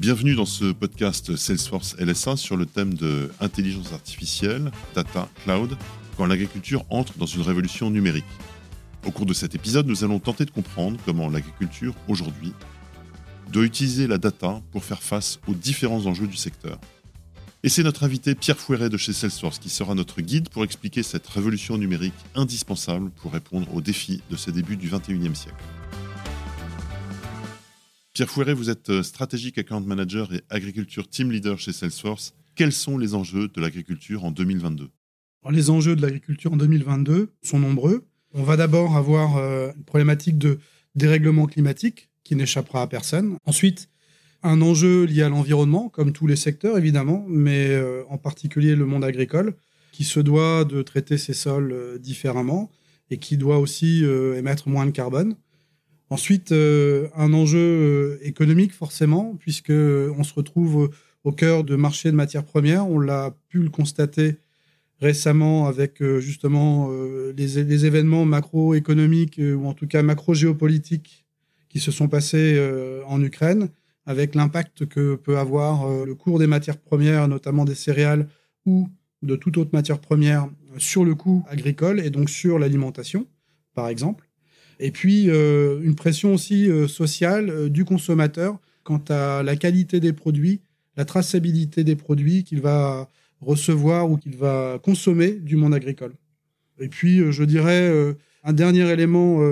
Bienvenue dans ce podcast Salesforce LSA sur le thème de intelligence artificielle, data, cloud, quand l'agriculture entre dans une révolution numérique. Au cours de cet épisode, nous allons tenter de comprendre comment l'agriculture aujourd'hui doit utiliser la data pour faire face aux différents enjeux du secteur. Et c'est notre invité Pierre Fouéret de chez Salesforce qui sera notre guide pour expliquer cette révolution numérique indispensable pour répondre aux défis de ces débuts du 21e siècle. Pierre Fouéret, vous êtes euh, stratégique account manager et agriculture team leader chez Salesforce. Quels sont les enjeux de l'agriculture en 2022 Les enjeux de l'agriculture en 2022 sont nombreux. On va d'abord avoir euh, une problématique de dérèglement climatique qui n'échappera à personne. Ensuite, un enjeu lié à l'environnement, comme tous les secteurs évidemment, mais euh, en particulier le monde agricole, qui se doit de traiter ses sols différemment et qui doit aussi émettre moins de carbone. Ensuite, un enjeu économique forcément, puisque on se retrouve au cœur de marchés de matières premières. On l'a pu le constater récemment avec justement les, les, événements macroéconomiques ou en tout cas macro-géopolitiques qui se sont passés en Ukraine avec l'impact que peut avoir euh, le cours des matières premières, notamment des céréales ou de toute autre matière première sur le coût agricole et donc sur l'alimentation, par exemple. Et puis euh, une pression aussi euh, sociale du consommateur quant à la qualité des produits, la traçabilité des produits qu'il va recevoir ou qu'il va consommer du monde agricole. Et puis, je dirais, un dernier élément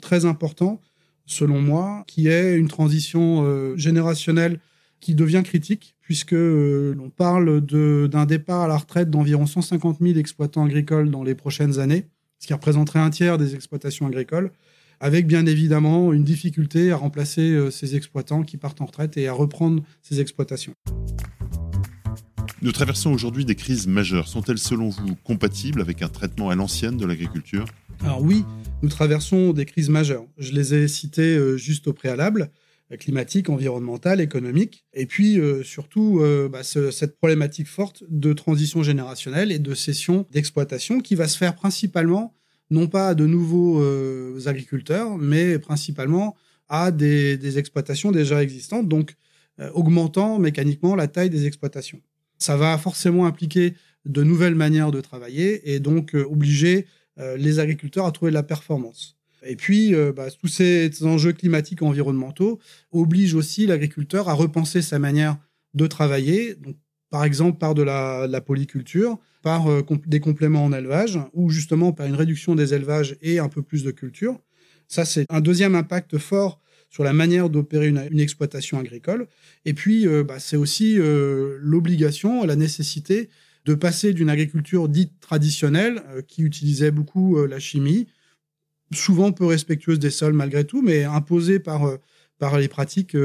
très important, selon moi, qui est une transition euh, générationnelle qui devient critique, puisque euh, l'on parle d'un départ à la retraite d'environ 150 000 exploitants agricoles dans les prochaines années, ce qui représenterait un tiers des exploitations agricoles, avec bien évidemment une difficulté à remplacer euh, ces exploitants qui partent en retraite et à reprendre ces exploitations. Nous traversons aujourd'hui des crises majeures. Sont-elles selon vous compatibles avec un traitement à l'ancienne de l'agriculture? Alors oui, nous traversons des crises majeures. Je les ai citées euh, juste au préalable climatique, environnementale, économique, et puis euh, surtout bah, cette problématique forte de transition générationnelle et de cession d'exploitation qui va se faire principalement non pas à de nouveaux agriculteurs, mais principalement à des, des, exploitations déjà existantes, donc augmentant mécaniquement la taille des exploitations. Ça va forcément impliquer de nouvelles manières de travailler et donc obliger euh, les agriculteurs à trouver de la performance. Et puis, euh, bah, tous ces enjeux climatiques et environnementaux obligent aussi l'agriculteur à repenser sa manière de travailler, donc, par exemple par de la, polyculture, par euh, des compléments en élevage, ou justement par une réduction des élevages et un peu plus de culture. Ça, c'est un deuxième impact fort sur la manière d'opérer une, exploitation agricole. Et puis, bah, c'est aussi l'obligation, la nécessité de passer d'une agriculture dite traditionnelle, euh, qui utilisait beaucoup euh, la chimie, souvent peu respectueuse des sols malgré tout, mais imposée par, euh, par les pratiques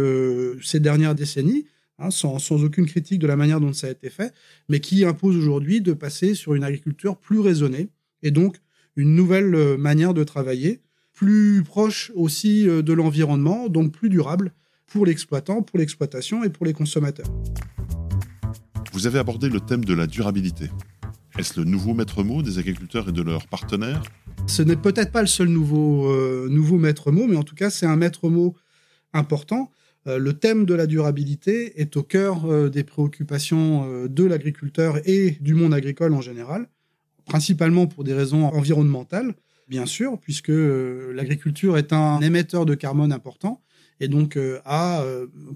ces dernières décennies, hein, sans, sans, aucune critique de la manière dont ça a été fait, mais qui impose aujourd'hui de passer sur une agriculture plus raisonnée, et donc une nouvelle manière de travailler, plus proche aussi de l'environnement, donc plus durable pour l'exploitant, pour l'exploitation et pour les consommateurs. Vous avez abordé le thème de la durabilité. Est-ce le nouveau maître mot des agriculteurs et de leurs partenaires? Ce n'est peut-être pas le seul nouveau, euh, nouveau maître mot, mais en tout cas, c'est un maître mot important. Euh, le thème de la durabilité est au cœur euh, des préoccupations de l'agriculteur et du monde agricole en général, principalement pour des raisons environnementales, bien sûr, puisque l'agriculture est un émetteur de carbone important et donc a,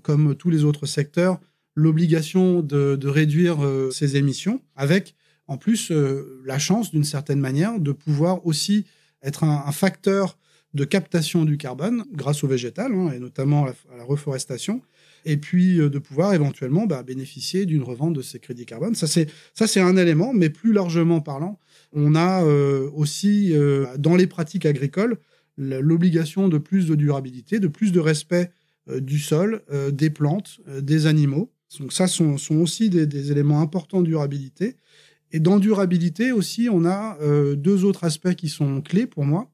comme tous les autres secteurs, l'obligation de, réduire euh, ses émissions, avec en plus euh, la chance, d'une certaine manière, de pouvoir aussi être un, facteur de captation du carbone grâce au végétal, hein, et notamment à la, reforestation, et puis euh, de pouvoir éventuellement bah, bénéficier d'une revente de ces crédits carbone. Ça, c'est un élément, mais plus largement parlant, on a aussi dans les pratiques agricoles l'obligation de plus de durabilité, de plus de respect du sol, des plantes, des animaux. Donc ça sont, sont aussi des, éléments importants de durabilité. Et dans durabilité aussi, on a euh, deux autres aspects qui sont clés pour moi.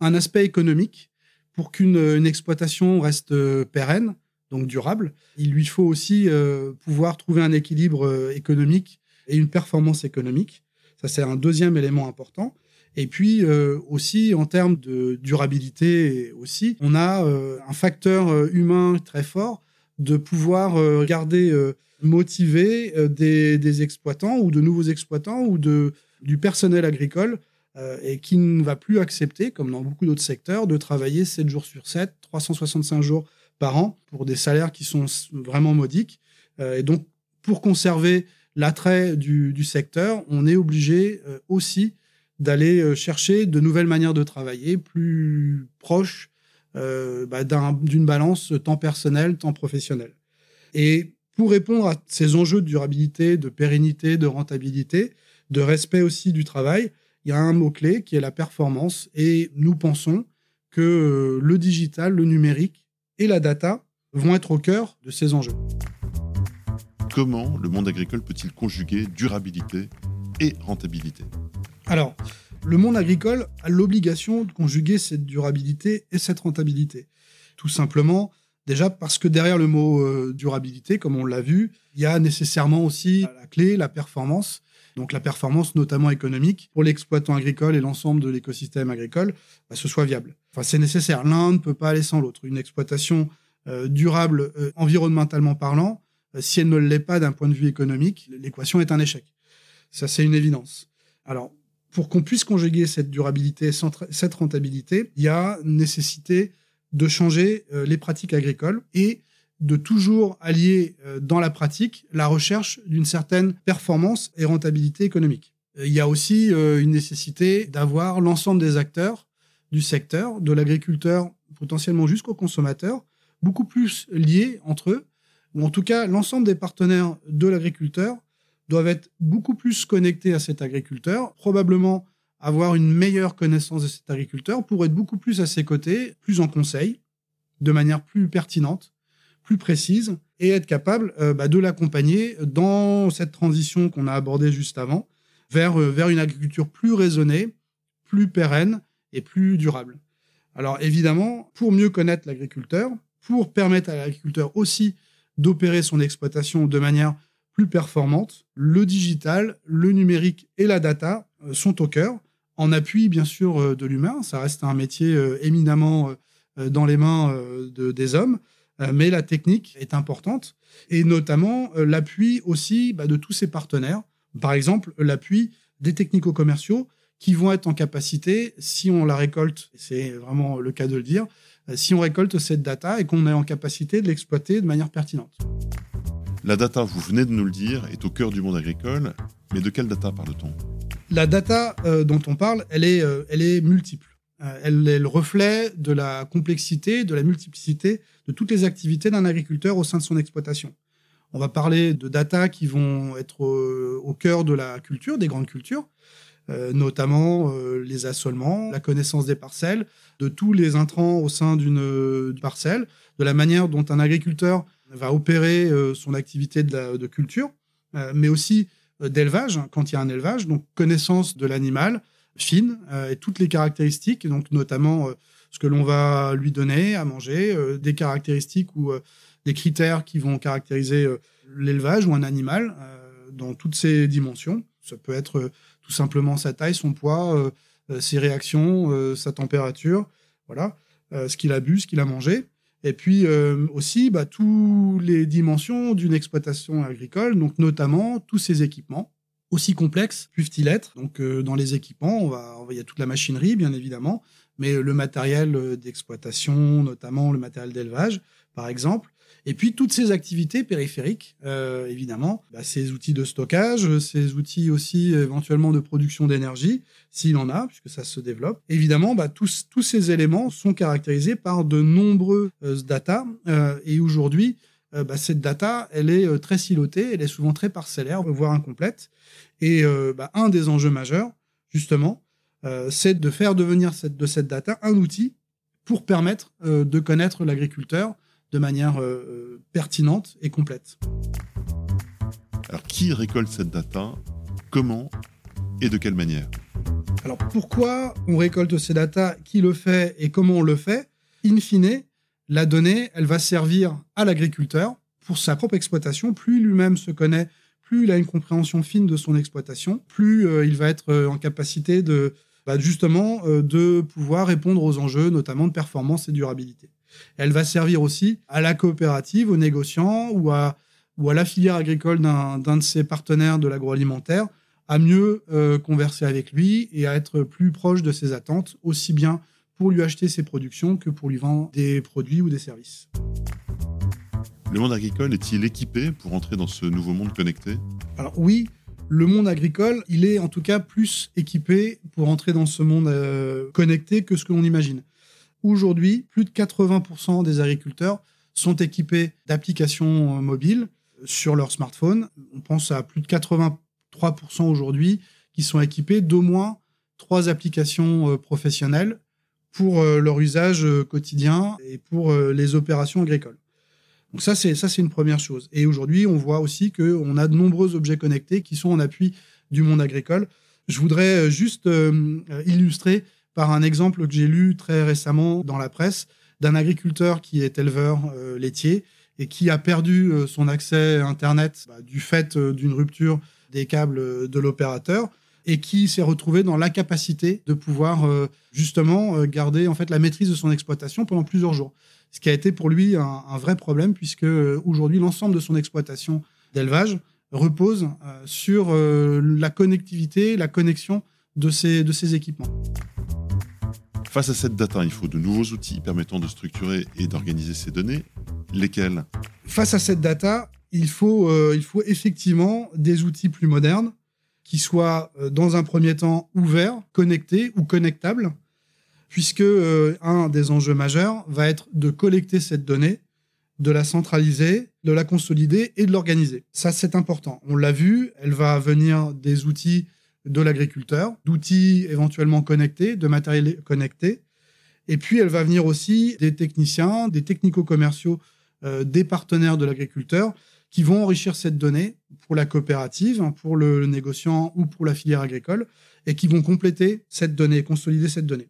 Un aspect économique, pour qu'une exploitation reste euh, pérenne, donc durable, il lui faut aussi euh, pouvoir trouver un équilibre économique et une performance économique. Ça, c'est un deuxième élément important. Et puis aussi en termes de durabilité aussi, on a un facteur humain très fort de pouvoir garder motiver des, des, exploitants ou de nouveaux exploitants ou du personnel agricole et qui ne va plus accepter, comme dans beaucoup d'autres secteurs, de travailler 7 jours sur 7, 365 jours par an pour des salaires qui sont vraiment modiques. et donc, pour conserver l'attrait du, secteur, on est obligé euh, aussi d'aller euh, chercher de nouvelles manières de travailler plus proches euh, bah, d'une balance temps personnel, temps professionnel. Et pour répondre à ces enjeux de durabilité, de pérennité, de rentabilité, de respect aussi du travail, il y a un mot-clé qui est la performance. Et nous pensons que le digital, le numérique et la data vont être au cœur de ces enjeux. Comment le monde agricole peut-il conjuguer durabilité et rentabilité? Alors, le monde agricole a l'obligation de conjuguer cette durabilité et cette rentabilité. Tout simplement, déjà parce que derrière le mot euh, durabilité, comme on l'a vu, il y a nécessairement aussi la clé, la performance. Donc la performance notamment économique pour l'exploitant agricole et l'ensemble de l'écosystème agricole, bah, ce soit viable. Enfin, c'est nécessaire. L'un ne peut pas aller sans l'autre. Une exploitation euh, durable euh, environnementalement parlant, euh, si elle ne l'est pas d'un point de vue économique, l'équation est un échec. Ça, c'est une évidence. Alors, pour qu'on puisse conjuguer cette durabilité, cette rentabilité, il y a nécessité de changer euh, les pratiques agricoles et de toujours allier euh, dans la pratique la recherche d'une certaine performance et rentabilité économique. Il y a aussi une nécessité d'avoir l'ensemble des acteurs du secteur, de l'agriculteur potentiellement jusqu'au consommateur, beaucoup plus liés entre eux ou en tout cas l'ensemble des partenaires de l'agriculteur doivent être beaucoup plus connectés à cet agriculteur, probablement avoir une meilleure connaissance de cet agriculteur pour être beaucoup plus à ses côtés, plus en conseil, de manière plus pertinente, plus précise, et être capable euh, bah, de l'accompagner dans cette transition qu'on a abordée juste avant, vers, euh, vers une agriculture plus raisonnée, plus pérenne et plus durable. Alors évidemment, pour mieux connaître l'agriculteur, pour permettre à l'agriculteur aussi d'opérer son exploitation de manière plus performante. Le digital, le numérique et la data euh, sont au cœur, en appui bien sûr euh, de l'humain. Ça reste un métier euh, éminemment dans les mains des hommes, mais la technique est importante, et notamment l'appui aussi bah, de tous ses partenaires. Par exemple, l'appui des technico-commerciaux qui vont être en capacité, si on la récolte, c'est vraiment le cas de le dire, si on récolte cette data et qu'on est en capacité de l'exploiter de manière pertinente. La data, vous venez de nous le dire, est au cœur du monde agricole, mais de quelle data parle-t-on? La data euh, dont on parle, elle est, euh, elle est multiple. elle est le reflet de la complexité, de la multiplicité de toutes les activités d'un agriculteur au sein de son exploitation. On va parler de data qui vont être au cœur de la culture, des grandes cultures, euh, notamment euh, les assolements, la connaissance des parcelles, de tous les intrants au sein d'une euh, parcelle, de la manière dont un agriculteur va opérer son activité de, culture, mais aussi d'élevage, hein, quand il y a un élevage, donc connaissance de l'animal fine et toutes les caractéristiques, donc notamment ce que l'on va lui donner à manger, des caractéristiques ou des critères qui vont caractériser l'élevage ou un animal dans toutes ses dimensions. Ça peut être tout simplement sa taille, son poids, euh, euh, ses réactions, euh, sa température, voilà, ce qu'il a bu, ce qu'il a mangé. Et puis aussi bah, toutes les dimensions d'une exploitation agricole, donc notamment tous ces équipements, aussi complexes puissent-ils être. Donc dans les équipements, on va, il y a toute la machinerie bien évidemment, mais le matériel d'exploitation, notamment le matériel d'élevage, par exemple, et puis toutes ces activités périphériques, euh, évidemment, bah, ces outils de stockage, ces outils aussi éventuellement de production d'énergie, s'il en a, puisque ça se développe. Évidemment, bah, tous, tous ces éléments sont caractérisés par de nombreuses data. Euh, et aujourd'hui, euh, bah, cette data, elle est très silotée, elle est souvent très parcellaire, voire incomplète. Et bah, un des enjeux majeurs, justement, c'est de faire devenir de cette data un outil pour permettre de connaître l'agriculteur de manière euh, euh, pertinente et complète. Alors, qui récolte cette data? Comment? Et de quelle manière? Alors, pourquoi on récolte ces data? Qui le fait et comment on le fait? In fine, la donnée, elle va servir à l'agriculteur pour sa propre exploitation. Plus lui-même se connaît, plus il a une compréhension fine de son exploitation, plus euh, il va être en capacité de bah, justement de pouvoir répondre aux enjeux, notamment de performance et durabilité. Elle va servir aussi à la coopérative, aux négociants ou à, ou à la filière agricole d'un de ses partenaires de l'agroalimentaire à mieux euh, converser avec lui et à être plus proche de ses attentes, aussi bien pour lui acheter ses productions que pour lui vendre des produits ou des services. Le monde agricole est-il équipé pour entrer dans ce nouveau monde connecté? Alors oui, le monde agricole, il est en tout cas plus équipé pour entrer dans ce monde euh, connecté que ce que l'on imagine. Aujourd'hui, plus de 80% des agriculteurs sont équipés d'applications euh, mobiles sur leur smartphone. On pense à plus de 83% aujourd'hui qui sont équipés d'au moins trois applications euh, professionnelles pour leur usage quotidien et pour les opérations agricoles. Donc ça, c'est ça, c'est une première chose. Et aujourd'hui, on voit aussi qu'on a de nombreux objets connectés qui sont en appui du monde agricole. Je voudrais euh, juste euh, illustrer par un exemple que j'ai lu très récemment dans la presse d'un agriculteur qui est éleveur euh, laitier et qui a perdu son accès Internet bah, du fait d'une rupture des câbles de l'opérateur et qui s'est retrouvé dans l'incapacité de pouvoir justement garder en fait la maîtrise de son exploitation pendant plusieurs jours ce qui a été pour lui un, vrai problème, puisque euh, aujourd'hui, l'ensemble de son exploitation d'élevage repose euh, sur euh, la connectivité, la connexion de ces, de ces équipements. Face à cette data, il faut de nouveaux outils permettant de structurer et d'organiser ces données. Lesquels? Face à cette data, il faut, il faut effectivement des outils plus modernes qui soient dans un premier temps ouverts, connectés ou connectables, puisque euh, un des enjeux majeurs va être de collecter cette donnée, de la centraliser, de la consolider et de l'organiser. Ça, c'est important. On l'a vu, elle va venir des outils de l'agriculteur, d'outils éventuellement connectés, de matériel connecté. Et puis, elle va venir aussi des techniciens, des technico-commerciaux, euh, des partenaires de l'agriculteur qui vont enrichir cette donnée pour la coopérative, pour le négociant ou pour la filière agricole, et qui vont compléter cette donnée, consolider cette donnée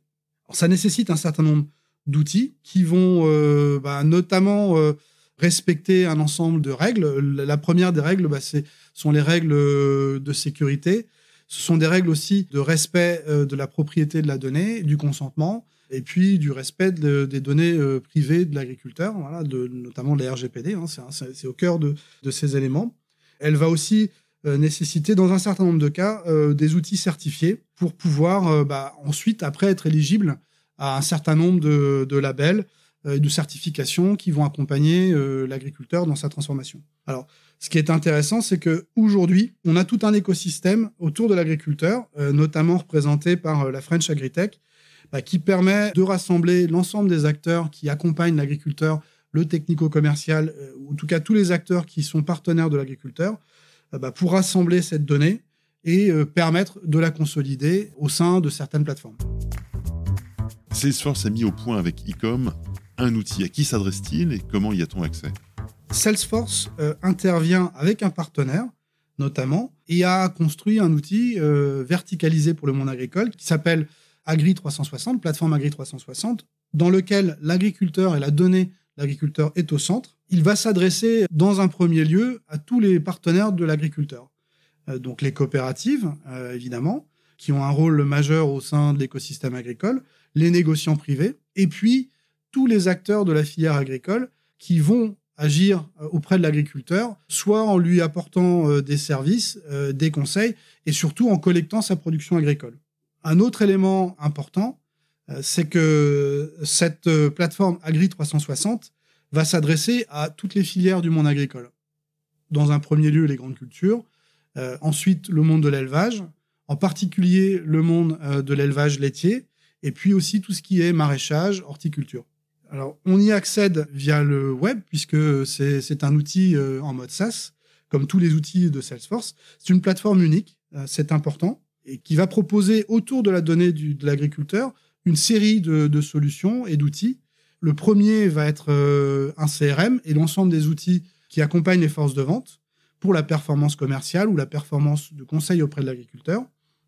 ça nécessite un certain nombre d'outils qui vont euh, bah, notamment euh, respecter un ensemble de règles. La première des règles, bah, sont les règles de sécurité. Ce sont des règles aussi de respect de la propriété de la donnée, du consentement, et puis du respect des données privées de l'agriculteur, voilà, de, notamment les RGPD. Hein, c'est au cœur de, ces éléments. Elle va aussi nécessiter, dans un certain nombre de cas, des outils certifiés pour pouvoir bah, ensuite, après, être éligible à un certain nombre de, labels de certifications qui vont accompagner euh, l'agriculteur dans sa transformation. Alors, ce qui est intéressant, c'est que aujourd'hui, on a tout un écosystème autour de l'agriculteur, euh, notamment représenté par euh, la French Agritech, bah, qui permet de rassembler l'ensemble des acteurs qui accompagnent l'agriculteur, le technico-commercial, ou en tout cas tous les acteurs qui sont partenaires de l'agriculteur, bah, pour rassembler cette donnée et permettre de la consolider au sein de certaines plateformes. Salesforce a mis au point avec Ecom un outil. À qui s'adresse-t-il et comment y a-t-on accès? Salesforce euh, intervient avec un partenaire, notamment, et a construit un outil euh, verticalisé pour le monde agricole qui s'appelle Agri 360, plateforme Agri 360, dans lequel l'agriculteur et la donnée l'agriculteur est au centre. Il va s'adresser dans un premier lieu à tous les partenaires de l'agriculteur. Euh, donc les coopératives, évidemment, qui ont un rôle majeur au sein de l'écosystème agricole, les négociants privés, et puis tous les acteurs de la filière agricole qui vont agir euh, auprès de l'agriculteur, soit en lui apportant euh, des services, euh, des conseils, et surtout en collectant sa production agricole. Un autre élément important, c'est que cette plateforme Agri 360 va s'adresser à toutes les filières du monde agricole. Dans un premier lieu, les grandes cultures, ensuite le monde de l'élevage, en particulier le monde de l'élevage laitier, et puis aussi tout ce qui est maraîchage, horticulture. Alors, on y accède via le web, puisque c'est un outil euh, en mode SaaS, comme tous les outils de Salesforce. C'est une plateforme unique, euh, c'est important, et qui va proposer autour de la donnée de l'agriculteur une série de, solutions et d'outils. Le premier va être euh, un CRM et l'ensemble des outils qui accompagnent les forces de vente pour la performance commerciale ou la performance de conseil auprès de l'agriculteur.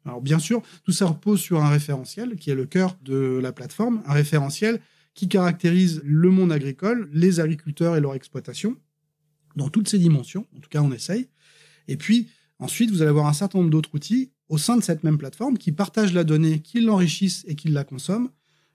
Alors bien sûr, tout ça repose sur un référentiel qui est le cœur de la plateforme, un référentiel qui caractérise le monde agricole, les agriculteurs et leur exploitation, dans toutes ces dimensions, en tout cas on essaye. Et puis ensuite, vous allez avoir un certain nombre d'autres outils au sein de cette même plateforme qui partagent la donnée, qui l'enrichissent et qui la consomment,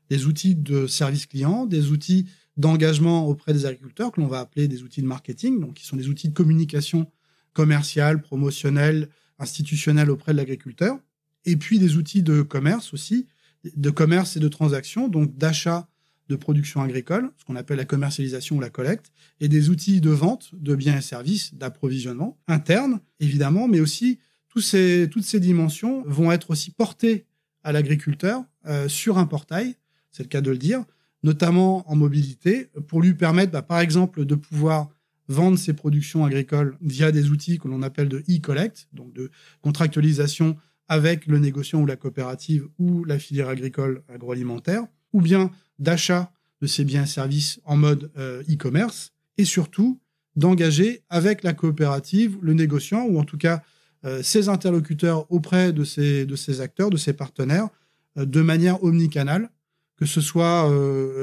des outils de service client, des outils d'engagement auprès des agriculteurs que l'on va appeler des outils de marketing, donc qui sont des outils de communication commerciale, promotionnelle, institutionnelle auprès de l'agriculteur, et puis des outils de commerce aussi, de commerce et de transaction, donc d'achat de production agricole, ce qu'on appelle la commercialisation ou la collecte, et des outils de vente de biens et services, d'approvisionnement interne, évidemment, mais aussi toutes ces dimensions vont être aussi portées à l'agriculteur euh, sur un portail, c'est le cas de le dire, notamment en mobilité, pour lui permettre, bah, par exemple, de pouvoir vendre ses productions agricoles via des outils que l'on appelle de e-collect, donc de contractualisation avec le négociant ou la coopérative ou la filière agricole agroalimentaire, ou bien d'achat de ces biens et services en mode euh, e-commerce, et surtout d'engager avec la coopérative, le négociant, ou en tout cas euh, ses interlocuteurs auprès de ces acteurs, de ces partenaires, euh, de manière omnicanale, que ce soit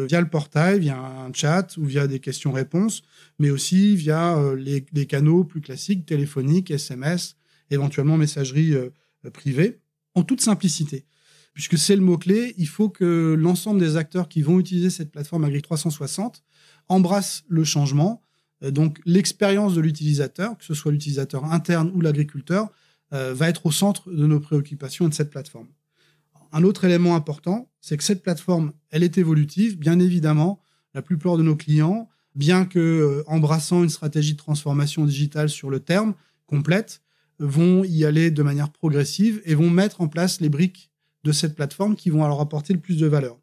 via le portail, via un chat ou via des questions-réponses, mais aussi via les, les, canaux plus classiques, téléphoniques, SMS, éventuellement messagerie privée, en toute simplicité puisque c'est le mot-clé, il faut que l'ensemble des acteurs qui vont utiliser cette plateforme Agri 360 embrassent le changement. Euh, donc l'expérience de l'utilisateur, que ce soit l'utilisateur interne ou l'agriculteur, euh, va être au centre de nos préoccupations et de cette plateforme. Un autre élément important, c'est que cette plateforme, elle est évolutive. Bien évidemment, la plupart de nos clients, bien que euh, embrassant une stratégie de transformation digitale sur le terme complète, vont y aller de manière progressive et vont mettre en place les briques de cette plateforme qui vont alors apporter le plus de valeur.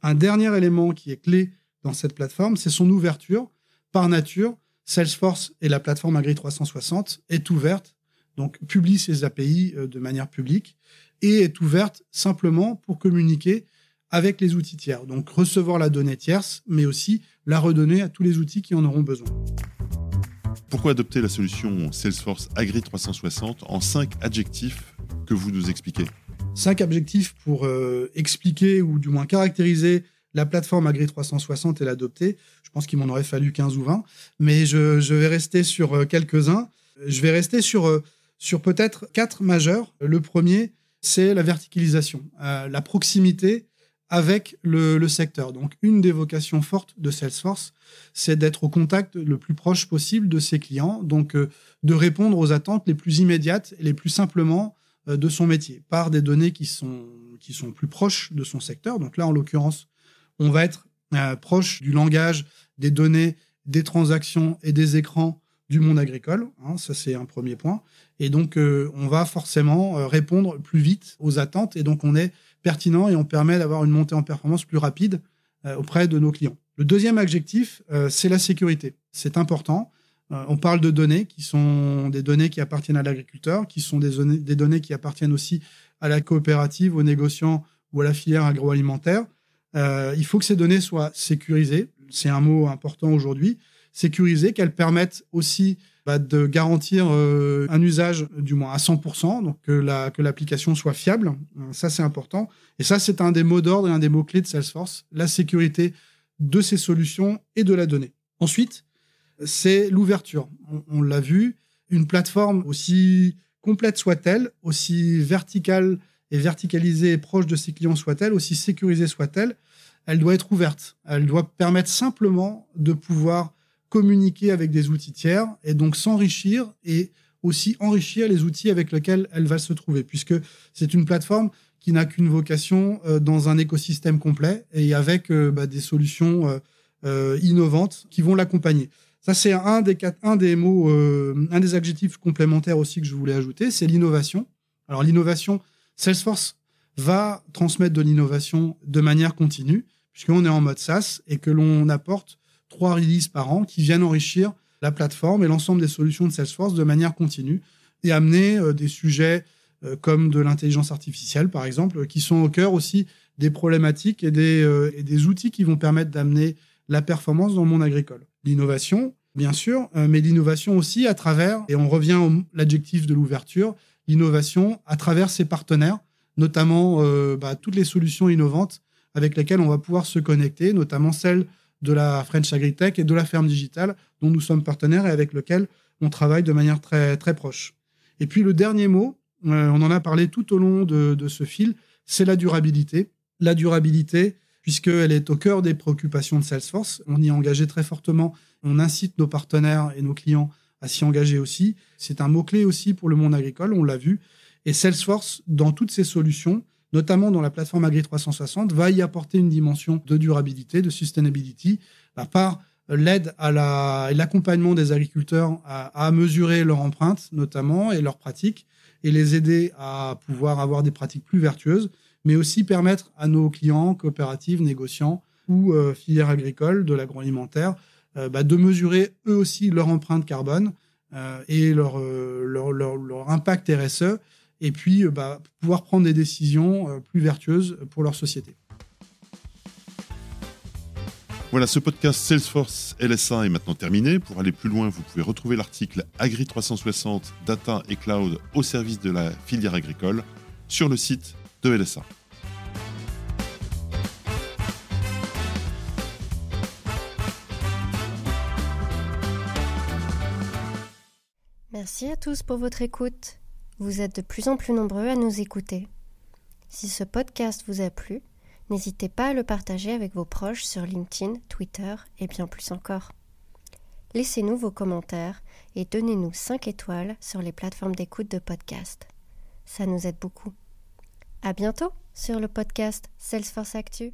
Un dernier élément qui est clé dans cette plateforme, c'est son ouverture. Par nature, Salesforce et la plateforme Agri 360 est ouverte, donc publie ses API euh, de manière publique et est ouverte simplement pour communiquer avec les outils tiers. Donc recevoir la donnée tierce, mais aussi la redonner à tous les outils qui en auront besoin. Pourquoi adopter la solution Salesforce Agri 360 en cinq adjectifs que vous nous expliquez? Cinq objectifs pour euh, expliquer ou du moins caractériser la plateforme Agri 360 et l'adopter. Je pense qu'il m'en aurait fallu 15 ou 20, mais je, vais rester sur euh, quelques-uns. Je vais rester sur, euh, sur peut-être quatre majeurs. Le premier, c'est la verticalisation, la proximité avec le, secteur. Donc, une des vocations fortes de Salesforce, c'est d'être au contact le plus proche possible de ses clients, donc de répondre aux attentes les plus immédiates et les plus simplement de son métier par des données qui sont, qui sont plus proches de son secteur. Donc là, en l'occurrence, on va être euh, proche du langage, des données, des transactions et des écrans du monde agricole. Hein, ça, c'est un premier point. Et donc, euh, on va forcément répondre plus vite aux attentes. Et donc, on est pertinent et on permet d'avoir une montée en performance plus rapide auprès de nos clients. Le deuxième adjectif, c'est la sécurité. C'est important. Euh, on parle de données qui sont des données qui appartiennent à l'agriculteur, qui sont des données, qui appartiennent aussi à la coopérative, aux négociants ou à la filière agroalimentaire. Euh, il faut que ces données soient sécurisées. C'est un mot important aujourd'hui. Sécurisées, qu'elles permettent aussi bah, de garantir euh, un usage du moins à 100%, donc que, que l'application soit fiable. Ça, c'est important. Et ça, c'est un des mots d'ordre et un des mots-clés de Salesforce, la sécurité de ces solutions et de la donnée. Ensuite, c'est l'ouverture. On, l'a vu, une plateforme aussi complète soit-elle, aussi verticale et verticalisée et proche de ses clients soit-elle, aussi sécurisée soit-elle, elle doit être ouverte. Elle doit permettre simplement de pouvoir communiquer avec des outils tiers et donc s'enrichir et aussi enrichir les outils avec lesquels elle va se trouver, puisque c'est une plateforme qui n'a qu'une vocation euh, dans un écosystème complet et avec euh, bah, des solutions euh, innovantes qui vont l'accompagner. Ça, c'est un des, un des mots, euh, un des adjectifs complémentaires aussi que je voulais ajouter, c'est l'innovation. Alors, l'innovation, Salesforce va transmettre de l'innovation de manière continue, puisqu'on est en mode SaaS et que l'on apporte trois releases par an qui viennent enrichir la plateforme et l'ensemble des solutions de Salesforce de manière continue et amener euh, des sujets euh, comme de l'intelligence artificielle, par exemple, qui sont au cœur aussi des problématiques et des, et des outils qui vont permettre d'amener la performance dans le monde agricole. L'innovation, bien sûr, euh, mais l'innovation aussi à travers, et on revient à l'adjectif de l'ouverture, l'innovation à travers ses partenaires, notamment euh, bah, toutes les solutions innovantes avec lesquelles on va pouvoir se connecter, notamment celles de la French Agritech et de la ferme digitale dont nous sommes partenaires et avec lesquelles on travaille de manière très, très proche. Et puis le dernier mot, euh, on en a parlé tout au long de, de ce fil, c'est la durabilité. La durabilité, puisqu'elle est au cœur des préoccupations de Salesforce. On y est engagé très fortement. On incite nos partenaires et nos clients à s'y engager aussi. C'est un mot-clé aussi pour le monde agricole, on l'a vu. Et Salesforce, dans toutes ses solutions, notamment dans la plateforme Agri 360, va y apporter une dimension de durabilité, de sustainability, à part l'aide à l'accompagnement des agriculteurs à, mesurer leur empreinte, notamment, et leurs pratiques, et les aider à pouvoir avoir des pratiques plus vertueuses, mais aussi permettre à nos clients, coopératives, négociants ou euh, filières agricoles de l'agroalimentaire euh, bah, de mesurer eux aussi leur empreinte carbone euh, et leur, leur, leur, impact RSE, et puis bah, pouvoir prendre des décisions plus vertueuses pour leur société. Voilà, ce podcast Salesforce LSA est maintenant terminé. Pour aller plus loin, vous pouvez retrouver l'article Agri 360 Data et Cloud au service de la filière agricole sur le site Merci à tous pour votre écoute. Vous êtes de plus en plus nombreux à nous écouter. Si ce podcast vous a plu, N'hésitez pas à le partager avec vos proches sur LinkedIn, Twitter et bien plus encore. Laissez-nous vos commentaires et donnez-nous 5 étoiles sur les plateformes d'écoute de podcast. Ça nous aide beaucoup. À bientôt sur le podcast Salesforce Actu.